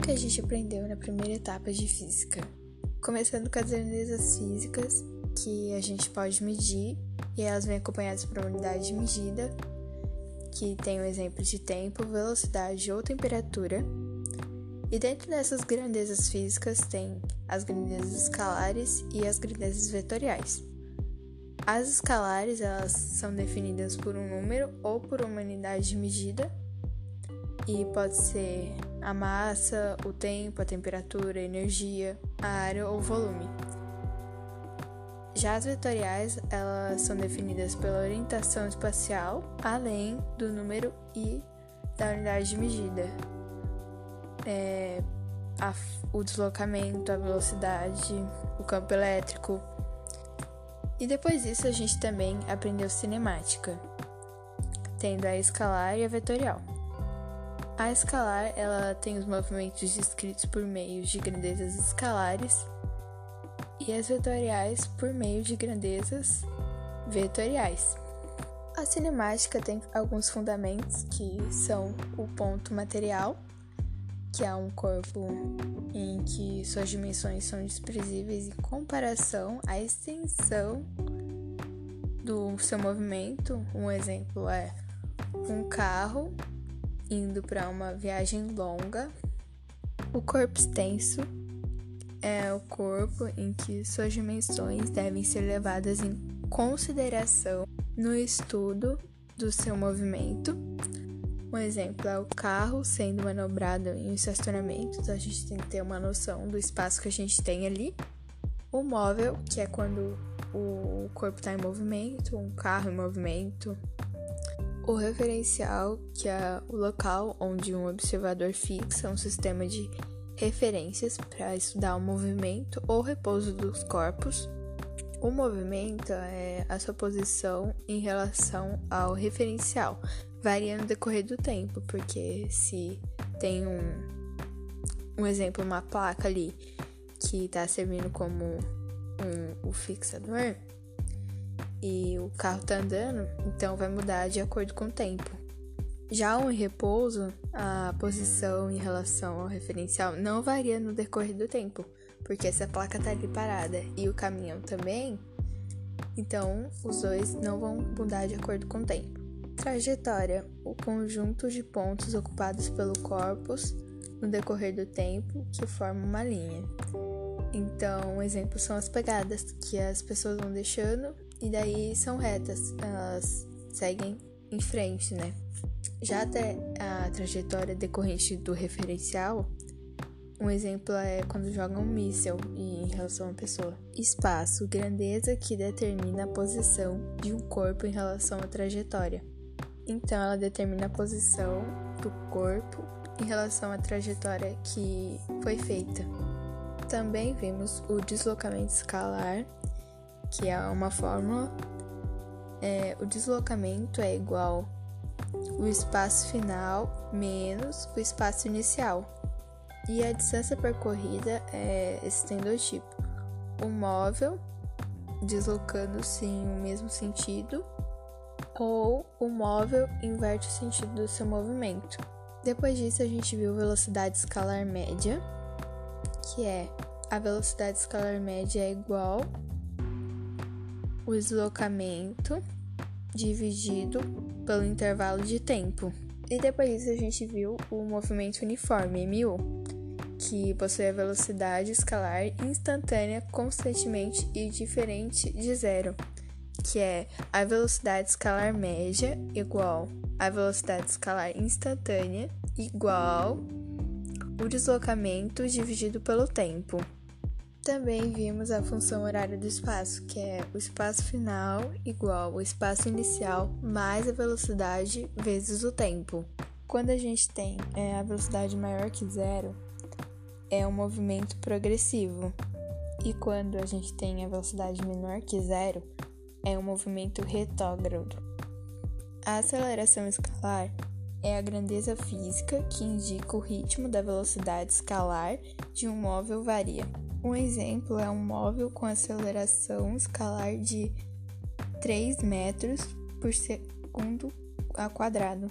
que a gente aprendeu na primeira etapa de física. Começando com as grandezas físicas, que a gente pode medir, e elas vêm acompanhadas por uma unidade de medida, que tem o um exemplo de tempo, velocidade ou temperatura. E dentro dessas grandezas físicas tem as grandezas escalares e as grandezas vetoriais. As escalares elas são definidas por um número ou por uma unidade de medida e pode ser a massa, o tempo, a temperatura, a energia, a área ou volume. Já as vetoriais, elas são definidas pela orientação espacial, além do número e da unidade de medida. É, a, o deslocamento, a velocidade, o campo elétrico. E depois disso a gente também aprendeu cinemática, tendo a escalar e a vetorial. A escalar, ela tem os movimentos descritos por meio de grandezas escalares e as vetoriais por meio de grandezas vetoriais. A cinemática tem alguns fundamentos que são o ponto material, que é um corpo em que suas dimensões são desprezíveis em comparação à extensão do seu movimento. Um exemplo é um carro indo para uma viagem longa. O corpo extenso é o corpo em que suas dimensões devem ser levadas em consideração no estudo do seu movimento. Um exemplo é o carro sendo manobrado em um estacionamento, então a gente tem que ter uma noção do espaço que a gente tem ali. O móvel, que é quando o corpo está em movimento, um carro em movimento, o referencial, que é o local onde um observador fixa um sistema de referências para estudar o movimento ou repouso dos corpos. O movimento é a sua posição em relação ao referencial, variando no decorrer do tempo, porque se tem um, um exemplo, uma placa ali que está servindo como um, o fixador, e o carro tá andando, então vai mudar de acordo com o tempo. Já o em repouso, a posição em relação ao referencial não varia no decorrer do tempo, porque essa placa tá ali parada e o caminhão também, então os dois não vão mudar de acordo com o tempo. Trajetória: o conjunto de pontos ocupados pelo corpus no decorrer do tempo que forma uma linha. Então, um exemplo são as pegadas que as pessoas vão deixando e daí são retas, elas seguem em frente, né? Já até a trajetória decorrente do referencial, um exemplo é quando jogam um míssel em relação a uma pessoa. Espaço, grandeza que determina a posição de um corpo em relação à trajetória. Então, ela determina a posição do corpo em relação à trajetória que foi feita. Também vimos o deslocamento escalar, que é uma fórmula, é, o deslocamento é igual o espaço final menos o espaço inicial. E a distância percorrida é esse dois tipos. O móvel deslocando-se em o mesmo sentido ou o móvel inverte o sentido do seu movimento. Depois disso, a gente viu velocidade escalar média, que é a velocidade escalar média é igual o deslocamento dividido pelo intervalo de tempo. E depois disso a gente viu o movimento uniforme, MU, que possui a velocidade escalar instantânea constantemente e diferente de zero, que é a velocidade escalar média igual a velocidade escalar instantânea igual o deslocamento dividido pelo tempo. Também vimos a função horária do espaço, que é o espaço final igual o espaço inicial mais a velocidade vezes o tempo. Quando a gente tem é, a velocidade maior que zero, é um movimento progressivo. E quando a gente tem a velocidade menor que zero, é um movimento retrógrado. A aceleração escalar é a grandeza física que indica o ritmo da velocidade escalar de um móvel varia. Um exemplo é um móvel com aceleração escalar de 3 metros por segundo ao quadrado.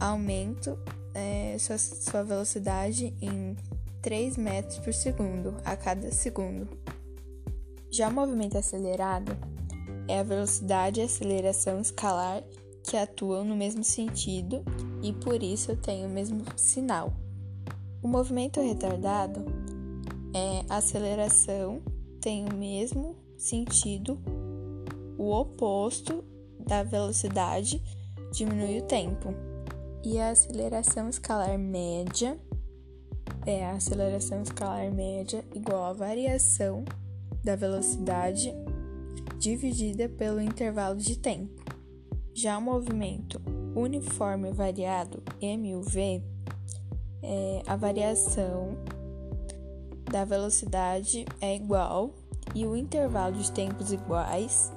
Aumento é, sua, sua velocidade em 3 metros por segundo a cada segundo. Já o movimento acelerado é a velocidade e aceleração escalar que atuam no mesmo sentido e por isso têm o mesmo sinal. O movimento retardado é a aceleração tem o mesmo sentido, o oposto da velocidade diminui o tempo. E a aceleração escalar média é a aceleração escalar média igual à variação da velocidade dividida pelo intervalo de tempo. Já o movimento uniforme variado MUV é a variação da velocidade é igual e o intervalo de tempos iguais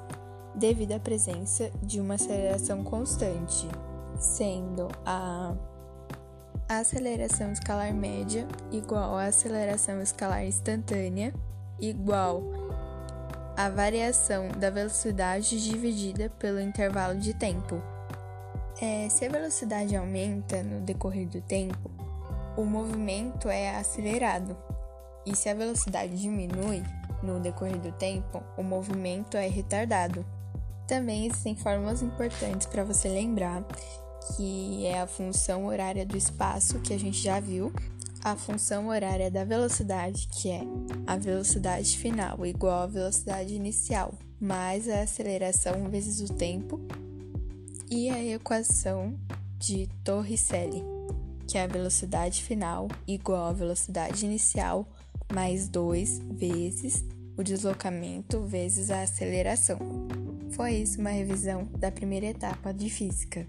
devido à presença de uma aceleração constante, sendo a aceleração escalar média igual à aceleração escalar instantânea igual à variação da velocidade dividida pelo intervalo de tempo. É, se a velocidade aumenta no decorrer do tempo, o movimento é acelerado, e se a velocidade diminui no decorrer do tempo, o movimento é retardado. Também existem fórmulas importantes para você lembrar, que é a função horária do espaço, que a gente já viu, a função horária da velocidade, que é a velocidade final igual à velocidade inicial, mais a aceleração vezes o tempo, e a equação de Torricelli, que é a velocidade final igual à velocidade inicial mais 2 vezes o deslocamento vezes a aceleração. Foi isso uma revisão da primeira etapa de física.